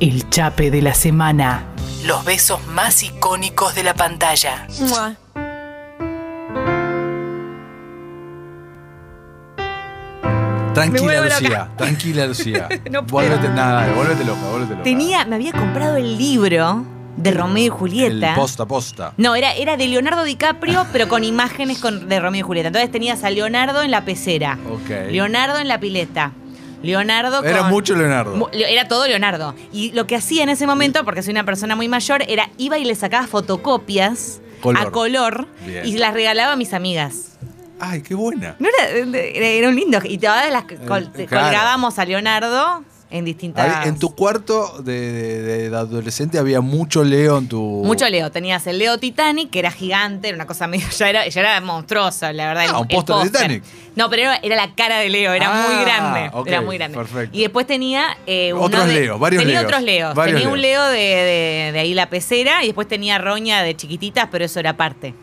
El chape de la semana. Los besos más icónicos de la pantalla. Mua. Tranquila, Lucía. Tranquila, Lucía. No puedo. Vuélvete, nada, vuélvete loca, vuélvete loca. Tenía, me había comprado el libro de Romeo y El Julieta. posta posta. No, era, era de Leonardo DiCaprio, pero con imágenes con- de Romeo y Julieta. Entonces tenías a Leonardo en la pecera, Ok. Leonardo en la pileta, Leonardo Era mucho Leonardo. Era todo Leonardo. Y lo que hacía en ese momento, porque soy una persona muy mayor, era iba y le sacaba fotocopias Color. a color Bien. y las regalaba a mis amigas. Ay, qué buena. No era, era, un lindo. Y todas las col- Eh, claro. colgábamos a Leonardo en distintas. Ahí, En tu cuarto de, de- de adolescente había mucho Leo en tu. Mucho Leo. Tenías el Leo Titanic, que era gigante, era una cosa medio. Ya era, ya era monstruoso, la verdad. Ah, el- un el póster de Titanic. No, pero era, era la cara de Leo, era Ah, muy grande. ok, era muy grande. perfecto. Y después tenía. eh, uno Otros de- Leos, varios Tenía Leos, otros Leos. varios tenía un. Leo de, de- de ahí la pecera y después tenía Roña de chiquititas, pero eso era aparte.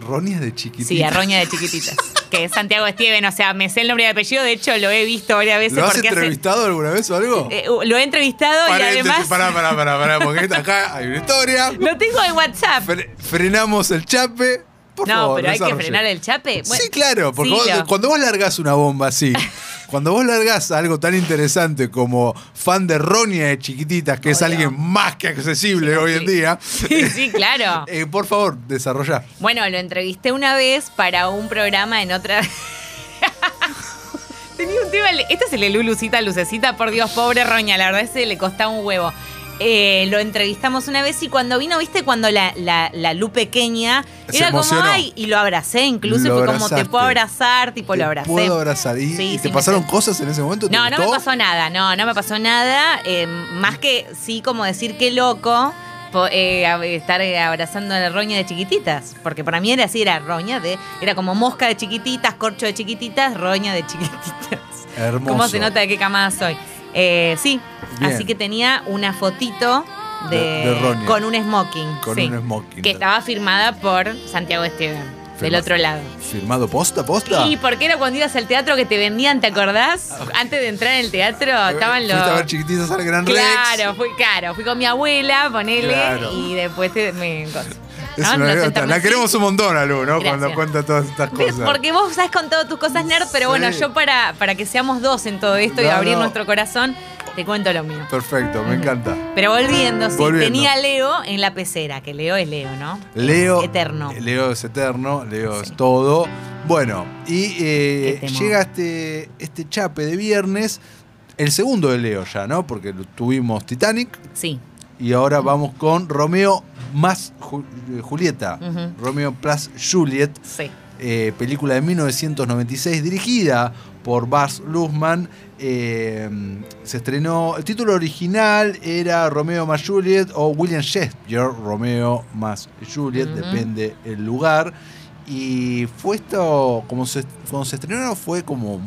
Ronia de chiquitita. Sí, a Roña de chiquititas. que es Santiago Steven, o sea, me sé el nombre y el apellido, de hecho lo he visto varias veces ¿Lo has porque hace- entrevistado alguna vez o algo? eh, lo he entrevistado y Paréntesis, además Pará, pará, pará, pará, porque acá hay una historia. lo tengo en WhatsApp. Fre- frenamos el chape. Por no, favor, pero hay que frenar el chape. Bueno, sí, claro, porque sí, vos- lo- cuando vos largás una bomba así, cuando vos largás algo tan interesante como fan de Ronia de chiquititas, que es alguien más que accesible hoy en día, Sí, sí, claro. eh, por favor, desarrolla. Bueno, lo entrevisté una vez para un programa en otra. Tenía un tema. Este es el de Lulucita, Lucecita, por Dios, pobre Roña, la verdad ese le costaba un huevo. Eh, lo entrevistamos una vez y cuando vino, viste, cuando la, la, la Lu pequeña Se era como, ay, y lo abracé, incluso Lo fue como, te abrazaste. puedo abrazar, tipo, lo abracé. Puedo abrazar. ¿Y, Sí, y sí, te me pasaron cosas en ese momento? ¿Te No, no me gustó? pasó nada, no, no me pasó nada. eh, más que sí, como decir qué loco po- eh, estar eh, abrazando a la roña de chiquititas. Porque para mí era así, era roña de. Era como mosca de chiquititas, corcho de chiquititas, roña de chiquititas. Hermoso. ¿Cómo se nota de qué camada soy? Eh, sí, Bien. así que tenía una fotito. De, De- con un smoking. Con sí, un smoking. Que estaba firmada por Santiago Esteban, del otro lado. ¿Firmado posta, posta? Y porque era cuando ibas al teatro que te vendían, ¿te acordás? Antes de entrar en el teatro estaban los. Fuiste a ver al Gran Rex. Claro, fui, claro, fui con mi abuela, ponele, Claro. y después te, me. Es ¿no? una anécdota. La queremos un montón, Alu, ¿no? Gracias. Cuando cuenta todas estas cosas. Porque vos sabes con todas tus cosas nerd, pero bueno, Sí. yo para, para que seamos dos en todo esto y No, abrir no. nuestro corazón, te cuento lo mío. Perfecto, me encanta. Pero volviendo, sí, Volviendo. tenía a Leo en la pecera, que Leo es Leo, ¿no? Leo. Eterno. Leo es eterno, Leo Sí. es todo. Bueno, y eh, llega este, este chape de viernes, el segundo de Leo ya, ¿no? Porque tuvimos Titanic Sí. y ahora vamos con Romeo más Ju- eh, Julieta. Romeo plus Juliet, Sí. eh, película de 1996 dirigida por Baz Luhrmann. eh, se estrenó, el título original era Romeo más Juliet o William Shakespeare, Romeo más Juliet, depende el lugar. Y fue esto, como se, cuando se estrenó fue como,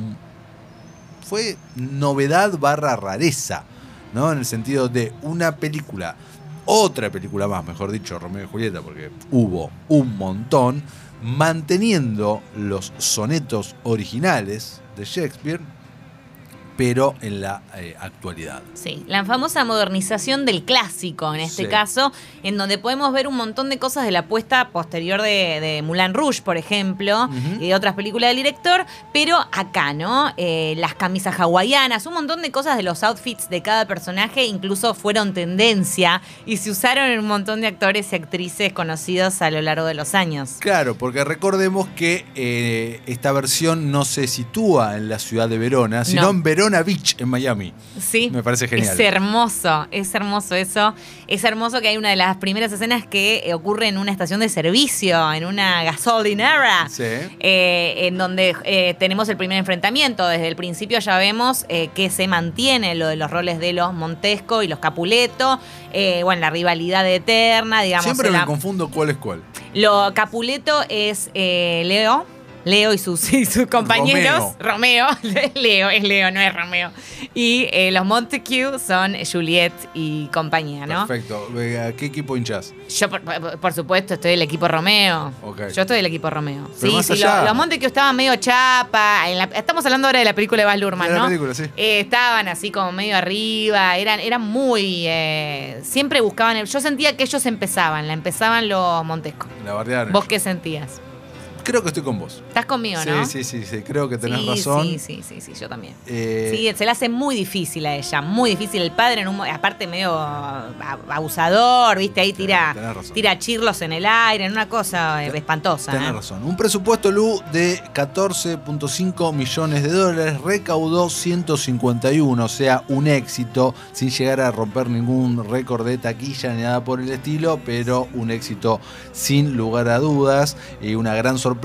fue novedad barra rareza, ¿no? En el sentido de una película, otra película más, mejor dicho, Romeo y Julieta, porque hubo un montón, manteniendo los sonetos originales de Shakespeare, pero en la eh, actualidad. Sí, la famosa modernización del clásico en este Sí. caso, en donde podemos ver un montón de cosas de la puesta posterior de, de Moulin Rouge, por ejemplo, y de otras películas del director, pero acá, ¿no? Eh, las camisas hawaianas, un montón de cosas de los outfits de cada personaje, incluso fueron tendencia y se usaron en un montón de actores y actrices conocidos a lo largo de los años. Claro, porque recordemos que eh, esta versión no se sitúa en la ciudad de Verona, sino No. en Verona Beach, en Miami. Sí. Me parece genial. Es hermoso, es hermoso eso. Es hermoso que hay una de las primeras escenas que eh, ocurre en una estación de servicio, en una gasolinera. Sí. eh, en donde eh, tenemos el primer enfrentamiento. Desde el principio ya vemos eh, que se mantiene lo de los roles de los Montesco y los Capuleto. bueno, la rivalidad eterna, digamos. Siempre me confundo cuál es cuál. lo Capuleto es Leo Leo y sus, y sus compañeros. Romeo. Leo, es Leo, no es Romeo. Y eh, los Montague son Juliet y compañía, ¿no? Perfecto. ¿A qué equipo hinchas? Yo, por, supuesto, estoy del equipo Romeo. Ok. Yo estoy del equipo Romeo. Pero sí, más sí, allá- los Montague estaban medio chapa. en la- estamos hablando ahora de la película de Baz Luhrmann, De la ¿no? película, sí. Eh, estaban así como medio arriba, eran, eran muy... eh, siempre buscaban... el- yo sentía que ellos empezaban, la empezaban los Montesco. La bardearon. ¿Vos qué sentías? Creo que estoy con vos. ¿Estás conmigo, sí, no? sí, sí, sí. Creo que tenés sí, razón. Sí, sí, sí, sí, yo también. Eh, Sí, se le hace muy difícil a ella, muy difícil. El padre, en un, aparte medio abusador, ¿viste? Ahí tira, razón. tira chirlos en el aire, en una cosa espantosa. Tenés ¿eh? razón. Un presupuesto Lu de 14.5 millones de dólares recaudó 151, o sea, un éxito, sin llegar a romper ningún récord de taquilla ni nada por el estilo, pero un éxito sin lugar a dudas y una gran sorpresa.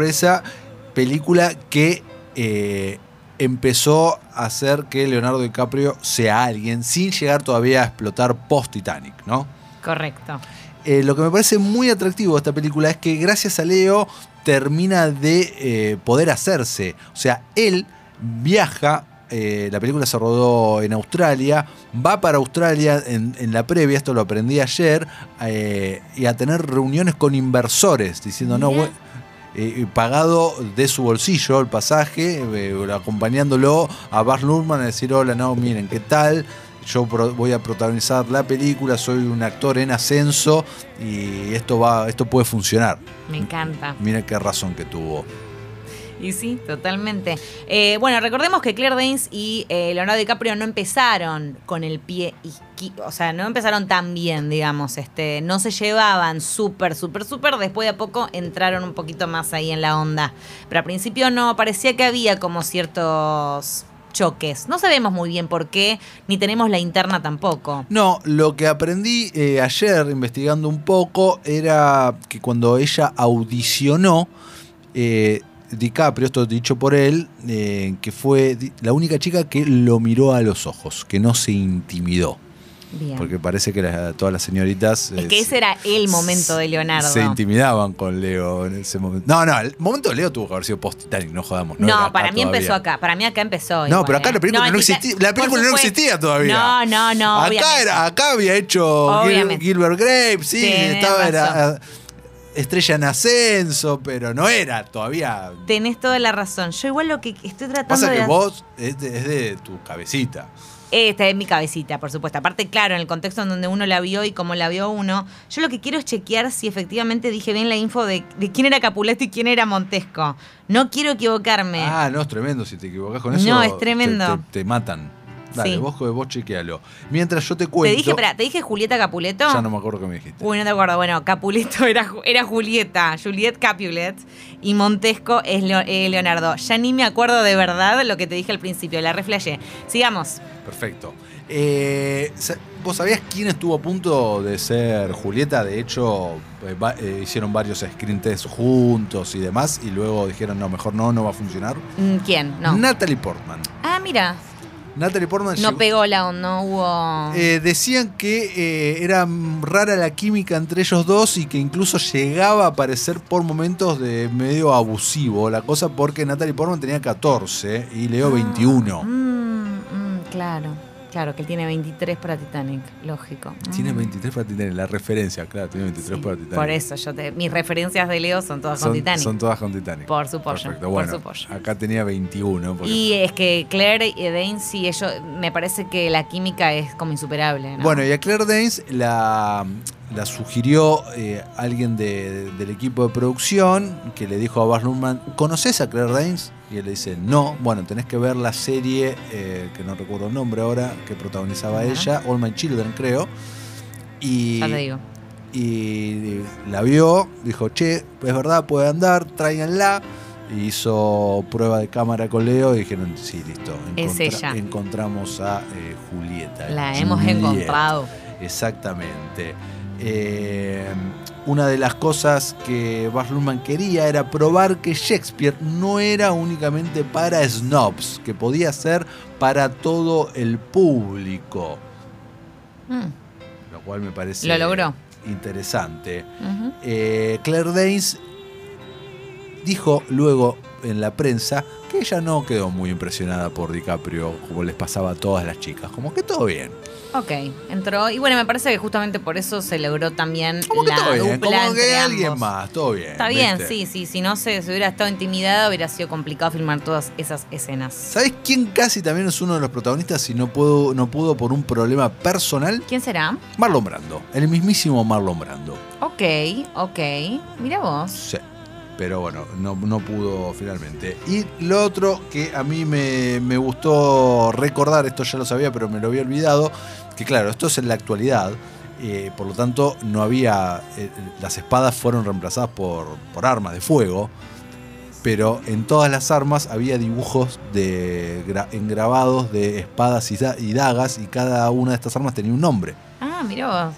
Película que eh, empezó a hacer que Leonardo DiCaprio sea alguien sin llegar todavía a explotar post-Titanic, ¿no? Correcto. Eh, lo que me parece muy atractivo de esta película es que gracias a Leo termina de eh, poder hacerse. O sea, él viaja, eh, la película se rodó en Australia, va para Australia en, en la previa, esto lo aprendí ayer, y a tener reuniones con inversores, diciendo, no, Mira. bueno, eh, pagado de su bolsillo el pasaje, eh, acompañándolo a Baz Luhrmann a decir, hola, no, miren, ¿qué tal? Yo voy a protagonizar la película, soy un actor en ascenso y esto va, esto puede funcionar. Me encanta. Mira qué razón que tuvo. Y sí, totalmente. Eh, bueno, recordemos que Claire Danes y eh, Leonardo DiCaprio no empezaron con el pie izquierdo, o sea, no empezaron tan bien, digamos, este, no se llevaban súper, súper, súper, después de a poco entraron un poquito más ahí en la onda. Pero al principio no, parecía que había como ciertos choques. No sabemos muy bien por qué, ni tenemos la interna tampoco. No, lo que aprendí eh, ayer investigando un poco era que cuando ella audicionó, DiCaprio, esto dicho por él, eh, que fue la única chica que lo miró a los ojos, que no se intimidó. Bien. Porque parece que la- todas las señoritas... es eh, que ese era el momento de Leonardo. Se intimidaban con Leo en ese momento. No, no, el momento de Leo tuvo que haber sido post-Titanic, no jodamos. No, No, para mí todavía. empezó acá. Para mí acá empezó. No, igual, pero acá ¿eh? la película no, existía. La película no existía todavía. No, no, no. Acá, obviamente. era, acá había hecho Gil-. Gilbert Grape, sí, Tenés estaba razón. eh, estrella en ascenso, pero no era todavía. Tenés toda la razón. Yo igual lo que estoy tratando Pasa de que vos es de, es de tu cabecita. Esta es mi cabecita, por supuesto. Aparte, claro, en el contexto en donde uno la vio y cómo la vio uno, yo lo que quiero es chequear si efectivamente dije bien la info de, de quién era Capuleto y quién era Montesco. No quiero equivocarme. Ah, no, es tremendo. Si te equivocás con eso, No, es te- tremendo. Te, te matan. Dale, Sí. vos, vos chequealo. Mientras yo te te cuento. dije, espera, ¿te dije Julieta Capuleto? Ya no me acuerdo qué me dijiste. Uy, no te acuerdo. Bueno, Capuleto era, era Julieta, Juliet Capulet, y Montesco es eh, Leonardo. Ya ni me acuerdo de verdad lo que te dije al principio, la reflejé. Sigamos. Perfecto. Eh, ¿Vos sabías quién estuvo a punto de ser Julieta? De hecho, eh, va- eh, hicieron varios screen tests juntos y demás, y luego dijeron, no, mejor no, no va a funcionar. Mm, ¿Quién? No. Natalie Portman. Ah, mira. Natalie Portman No llegó- pegó la onda, no hubo. eh, decían que eh, era rara la química entre ellos dos y que incluso llegaba a parecer por momentos de medio abusivo la cosa porque Natalie Portman tenía 14 y Leo 21. Mm, mm, claro, claro, que él tiene 23 para Titanic, lógico. Tiene Mm. 23 para Titanic, la referencia, claro, tiene 23 Sí, para Titanic. Por eso, yo te, mis referencias de Leo son todas con Titanic. son todas con Titanic. Por su pollo, Perfecto, por bueno, su pollo. acá tenía 21. porque- Y es que Claire y Dane, sí, ellos, me parece que la química es como insuperable. ¿no? Bueno, y a Claire Danes la, la sugirió eh, alguien de- del equipo de producción que le dijo a Baz Luhrmann, ¿conoces a Claire Danes? Y él le dice, no, bueno, tenés que ver la serie, eh, que no recuerdo el nombre ahora, que protagonizaba Ajá. ella, All My Children creo. Y, ya te digo. y la vio, dijo, che, es verdad, puede andar, tráiganla. Y hizo prueba de cámara con Leo y dijeron, sí, listo. Es ella. Encontramos a eh, Julieta. La hemos Juliet". encontrado. Exactamente. Eh, una de las cosas que Baz Luhrmann quería era probar que Shakespeare no era únicamente para snobs, que podía ser para todo el público, Mm, lo cual me parece Lo logró. interesante. Eh, Claire Danes dijo luego en la prensa que ella no quedó muy impresionada por DiCaprio como les pasaba a todas las chicas. Como que todo bien. Ok, entró. Y bueno, me parece que justamente por eso se logró también Como que la todo bien. dupla Como que alguien ambos. más, todo bien. Está bien, ¿viste? sí, sí. Si no se, se hubiera estado intimidada, hubiera sido complicado filmar todas esas escenas. ¿Sabes quién casi también es uno de los protagonistas y no pudo, no pudo por un problema personal? ¿Quién será? Marlon Brando. El mismísimo Marlon Brando. Ok, ok. Mira vos. Sí. Pero bueno, no, no pudo finalmente. Y lo otro que a mí me, me gustó recordar, esto ya lo sabía, pero me lo había olvidado, que claro, esto es en la actualidad. eh, por lo tanto, no había. eh, las espadas fueron reemplazadas por, por armas de fuego. Pero en todas las armas había dibujos de gra- engrabados de espadas y, da- y dagas, y cada una de estas armas tenía un nombre Ah,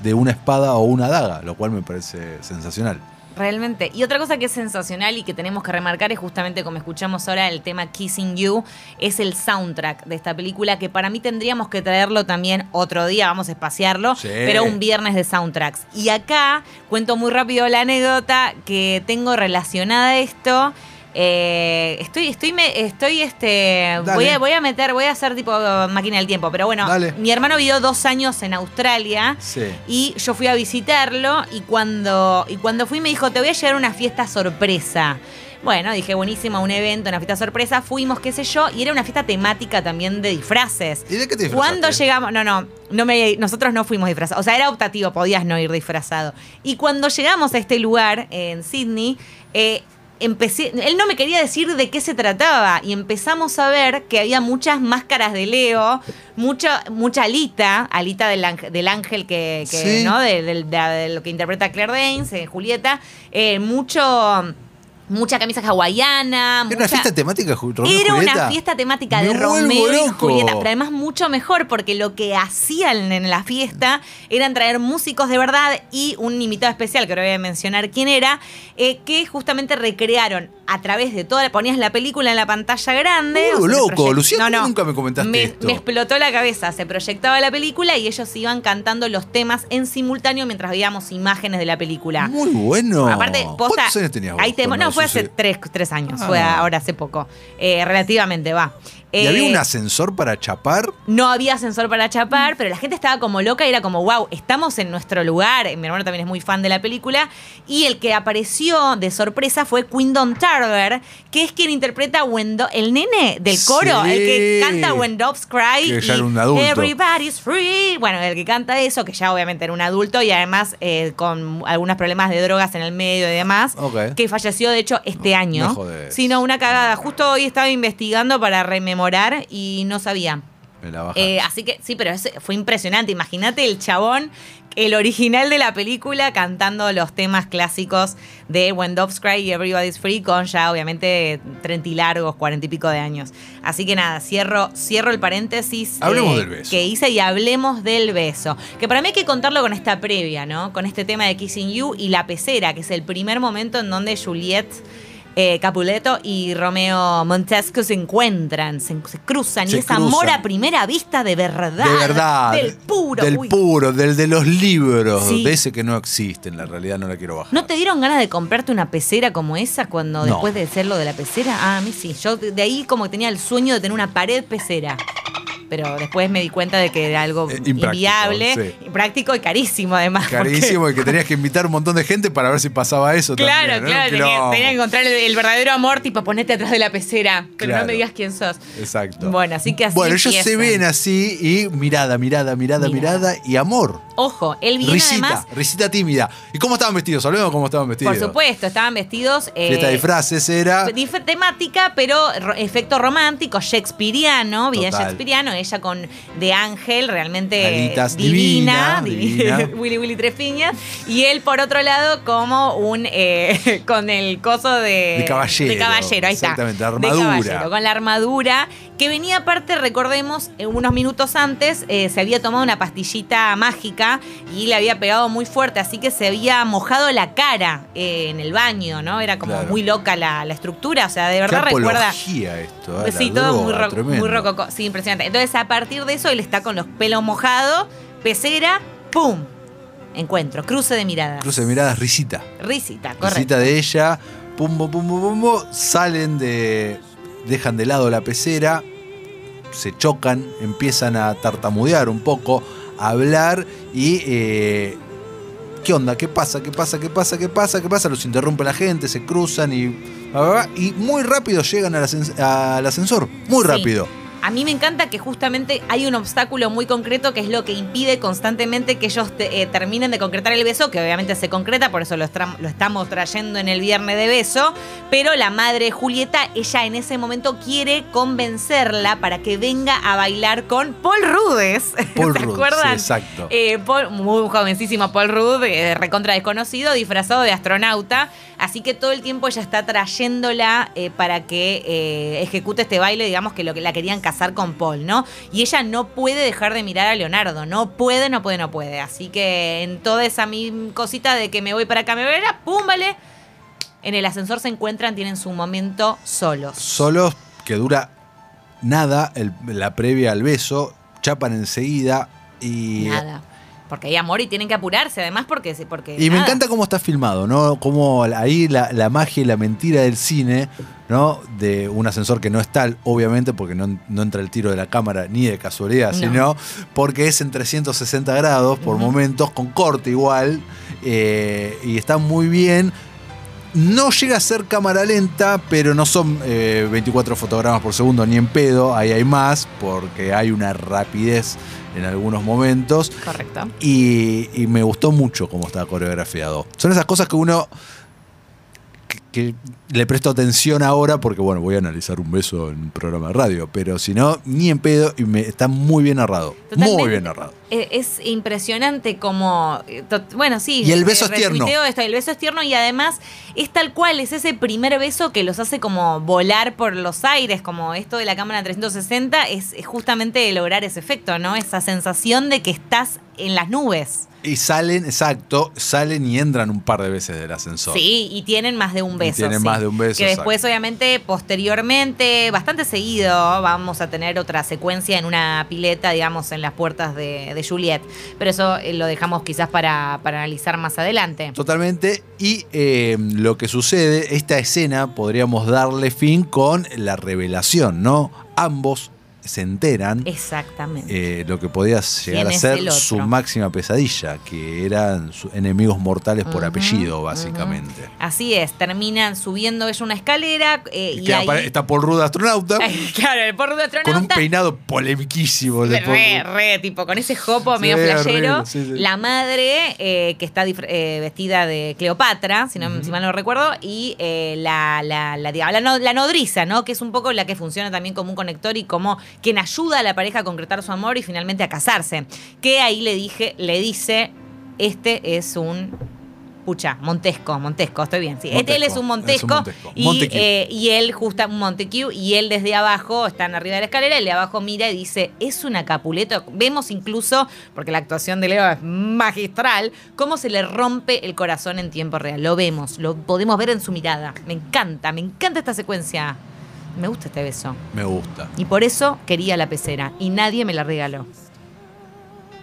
de una espada o una daga, lo cual me parece sensacional. Realmente. Y otra cosa que es sensacional y que tenemos que remarcar es justamente como escuchamos ahora el tema Kissing You, es el soundtrack de esta película que para mí tendríamos que traerlo también otro día, vamos a espaciarlo, Sí. pero un viernes de soundtracks. Y acá cuento muy rápido la anécdota que tengo relacionada a esto. Eh, estoy, estoy, me- estoy, este, voy a, voy a meter, voy a hacer tipo máquina del tiempo, pero bueno, Dale. mi hermano vivió dos años en Australia Sí. y yo fui a visitarlo y cuando, y cuando fui me dijo, te voy a llevar a una fiesta sorpresa. Bueno, dije, buenísimo, un evento, una fiesta sorpresa. Fuimos, qué sé yo, y era una fiesta temática también de disfraces. ¿Y de qué te disfrazaste? Cuando llegamos, no, no, no me, nosotros no fuimos disfrazados. O sea, era optativo, podías no ir disfrazado. Y cuando llegamos a este lugar, en Sydney, eh, empecé, él no me quería decir de qué se trataba. Y empezamos a ver que había muchas máscaras de Leo, mucha, mucha alita, alita del, ángel- del ángel que, que, Sí. ¿no? De, de- de- de lo que interpreta Claire Danes, eh, Julieta. eh, mucho. Mucha camisa hawaiana. ¿Era una fiesta temática, Romeo y era Julieta? una fiesta temática de Romeo y loco. Julieta, pero además mucho mejor porque lo que hacían en la fiesta eran traer músicos de verdad y un invitado especial, que ahora voy a mencionar quién era, eh, que justamente recrearon a través de toda, ponías la película en la pantalla grande. Uh, se loco, proyect- Lucía, ¿cómo nunca me comentaste me, esto? Me explotó la cabeza, se proyectaba la película y ellos iban cantando los temas en simultáneo mientras veíamos imágenes de la película. Muy bueno. Aparte, posta, ¿Cuántos años tenías vos ahí te- no, fue hace tres, tres años, Ah. fue ahora hace poco. Eh, relativamente, va. ¿Y Eh, había un ascensor para chapar? no había ascensor para chapar, pero la gente estaba como loca y era como, wow, estamos en nuestro lugar. Mi hermano también es muy fan de la película. Y el que apareció de sorpresa fue Quindon Tarver, que es quien interpreta a Wendo, el nene del coro, Sí. el que canta When Doves Cry. Que ya y era un adulto. Everybody's free. Bueno, el que canta eso, que ya obviamente era un adulto y además eh, con algunos problemas de drogas en el medio y demás, que falleció de hecho este año. no, una cagada. Justo hoy estaba investigando para rememorar y no sabía. Me la bajaste. Eh, así que sí, pero fue impresionante. Imagínate el chabón, el original de la película, cantando los temas clásicos de When Doves Cry y Everybody's Free, con ya obviamente 30 y largos, 40 y pico de años. Así que nada, cierro, cierro el paréntesis eh, Hablemos del beso. que hice y hablemos del beso. Que para mí hay que contarlo con esta previa, ¿no? Con este tema de Kissing You y la pecera, que es el primer momento en donde Juliet. Eh, Capuleto y Romeo Montesco se encuentran, se, se cruzan Se y es amor a primera vista de verdad. de verdad. Del puro. Del uy. puro, del de los libros. Sí. De ese que no existe, en la realidad no la quiero bajar. ¿No te dieron ganas de comprarte una pecera como esa cuando No. después de ser lo de la pecera? Ah, a mí sí. Yo de ahí como que tenía el sueño de tener una pared pecera. Pero después me di cuenta de que era algo Eh, inviable, sí. impráctico y carísimo además. porque- Carísimo y que tenías que invitar un montón de gente para ver si pasaba eso Claro, también. ¿no? claro, tenía, que encontrar el, el verdadero amor, tipo ponete atrás de la pecera, pero Claro. no me digas quién sos. Exacto. Bueno, así que así Bueno, ellos se ven así y mirada, mirada, mirada, Mirada. mirada y amor. Ojo, él viene risita, además, risita tímida. ¿Y cómo estaban vestidos? Hablemos cómo estaban vestidos. por supuesto, estaban vestidos... eh, Fiesta de disfraces era. Temática, pero ro- efecto romántico, shakespeariano, bien shakespeariano, ella con de ángel, realmente divina, divina, divi- divina. Willy Willy Trefiñas, y él por otro lado como un, eh, con el coso de... De caballero, De caballero, ahí está. exactamente, De armadura. caballero, con la armadura, que venía aparte, recordemos, eh, unos minutos antes eh, se había tomado una pastillita mágica y le había pegado muy fuerte, así que se había mojado la cara eh, en el baño, ¿no? Era como Claro. muy loca la, la estructura, o sea, de Qué verdad recuerda... esto. La Sí, todo muy, droga, ro- tremendo. muy rococó. Sí, impresionante. Entonces, a partir de eso, él está con los pelos mojados, pecera, ¡pum! Encuentro, cruce de miradas. Cruce de miradas, risita. Risita, correcto. Risita de ella, pum, pum, pum, pum, salen de. dejan de lado la pecera, se chocan, empiezan a tartamudear un poco, a hablar y. eh, ¿Qué onda? ¿Qué pasa? ¿Qué pasa? ¿Qué pasa? ¿Qué pasa? ¿Qué pasa? Los interrumpe la gente, se cruzan y. Y muy rápido llegan al, ascens- al ascensor. Muy Sí. A mí me encanta que justamente hay un obstáculo muy concreto que es lo que impide constantemente que ellos te- eh, terminen de concretar el beso, que obviamente se concreta, por eso lo, estamos trayendo en el viernes de beso, pero la madre Julieta, ella en ese momento quiere convencerla para que venga a bailar con Paul Rudes. Paul ¿Se acuerdan? sí, exacto. Eh, Paul- muy jovencísimo Paul Rudd, eh, recontra desconocido, disfrazado de astronauta. Así que todo el tiempo ella está trayéndola eh, para que ejecute este baile, digamos que lo que la querían casar con Paul, ¿no? Y ella no puede dejar de mirar a Leonardo, no puede, no puede, no puede. Así que en toda esa mi cosita de que me voy para acá, me voy para allá, ¡pum! Vale. En el ascensor se encuentran, tienen su momento solos. Solos, que dura nada, el- la previa al beso, chapan enseguida y. Nada. Porque hay amor y tienen que apurarse, además, porque. porque Y me encanta cómo está filmado, ¿no? Como ahí la, la magia y la mentira del cine, ¿no? De un ascensor que no es tal, obviamente, porque no, no entra el tiro de la cámara ni de casualidad, No. sino porque es en 360 grados por momentos, con corte igual, eh, y está muy bien. No llega a ser cámara lenta, pero no son eh, 24 fotogramas por segundo ni en pedo, ahí hay más, porque hay una rapidez en algunos momentos. Correcto. Y, y me gustó mucho cómo estaba coreografiado. Son esas cosas que uno que, que le presto atención ahora porque, bueno, voy a analizar un beso en un programa de radio, pero si no, ni en pedo y me, está muy bien narrado. Totalmente. Muy bien narrado. Eh, Es impresionante como. eh, Bueno, sí. Y el eh, beso es tierno. esto, el beso es tierno y además es tal cual, es ese primer beso que los hace como volar por los aires, como esto de la cámara 360, es, es justamente lograr ese efecto, ¿no? Esa sensación de que estás en las nubes. Y salen, exacto, salen y entran un par de veces del ascensor. Sí, y tienen más de un Y beso. tienen sí. más de un beso, Que después, exacto. obviamente, posteriormente, bastante seguido, vamos a tener otra secuencia en una pileta, digamos, en las puertas de, de Juliet. Pero eso eh, lo dejamos quizás para, para analizar más adelante. Totalmente. Y eh, lo que sucede, esta escena podríamos darle fin con la revelación, ¿no? Ambos se enteran. Exactamente. eh, lo que podía llegar ¿Quién a ser su máxima pesadilla, que eran sus enemigos mortales por apellido, básicamente. Así es, terminan subiendo es una escalera eh, y ahí... Está Paul Rudd astronauta, claro, el porro de con un astronauta peinado polemiquísimo. Paul Re, Rudd. re, tipo, con ese jopo Sí, medio flashero. horrible, sí, sí. La madre, eh, que está vestida de Cleopatra, si, no, si mal no recuerdo, y la, la, la, la, no- la nodriza, ¿no? Que es un poco la que funciona también como un conector y como quien ayuda a la pareja a concretar su amor y finalmente a casarse. Que ahí le dije, le dice, este es un Pucha, Montesco, Montesco, estoy bien. Sí. Este, él es Montesco, un Montesco, es un Montesco. y, eh, y él, justa, un Montequieu, y él desde abajo, están arriba de la escalera, el de abajo mira y dice, es una capuleta. Vemos incluso, porque la actuación de Leo es magistral, cómo se le rompe el corazón en tiempo real. Lo vemos, lo podemos ver en su mirada. Me encanta, me encanta esta secuencia. Me gusta este beso. Me gusta. Y por eso quería la pecera, y nadie me la regaló.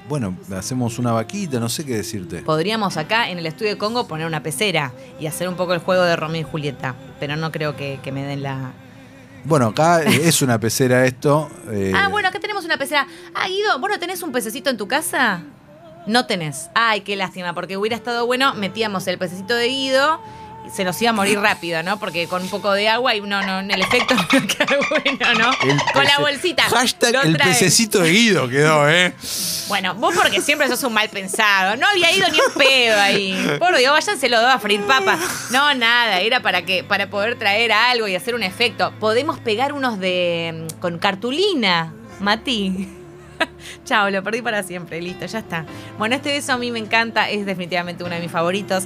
Bueno, hacemos una vaquita, no sé qué decirte. Podríamos acá en el estudio de Congo poner una pecera y hacer un poco el juego de Romeo y Julieta, pero no creo que, que me den la... Bueno, acá es una pecera esto. eh, Ah, bueno, acá tenemos una pecera. Ah, Guido, ¿vos no tenés un pececito en tu casa? No tenés. Ay, qué lástima, porque hubiera estado bueno, metíamos el pececito de Guido, se nos iba a morir rápido, ¿no? Porque con un poco de agua y no, no, el efecto no queda bueno, ¿no? el con la bolsita. Hashtag el pececito de Guido quedó, ¿eh? Bueno, vos porque siempre sos un mal pensado. No había ido ni un pedo ahí. Por Dios, váyanse los dos a freír papas. No, nada, era para que, para poder traer algo y hacer un efecto. Podemos pegar unos de. mm, con cartulina, Mati. Chao, lo perdí para siempre, listo, ya está. Bueno, este beso a mí me encanta, es definitivamente uno de mis favoritos.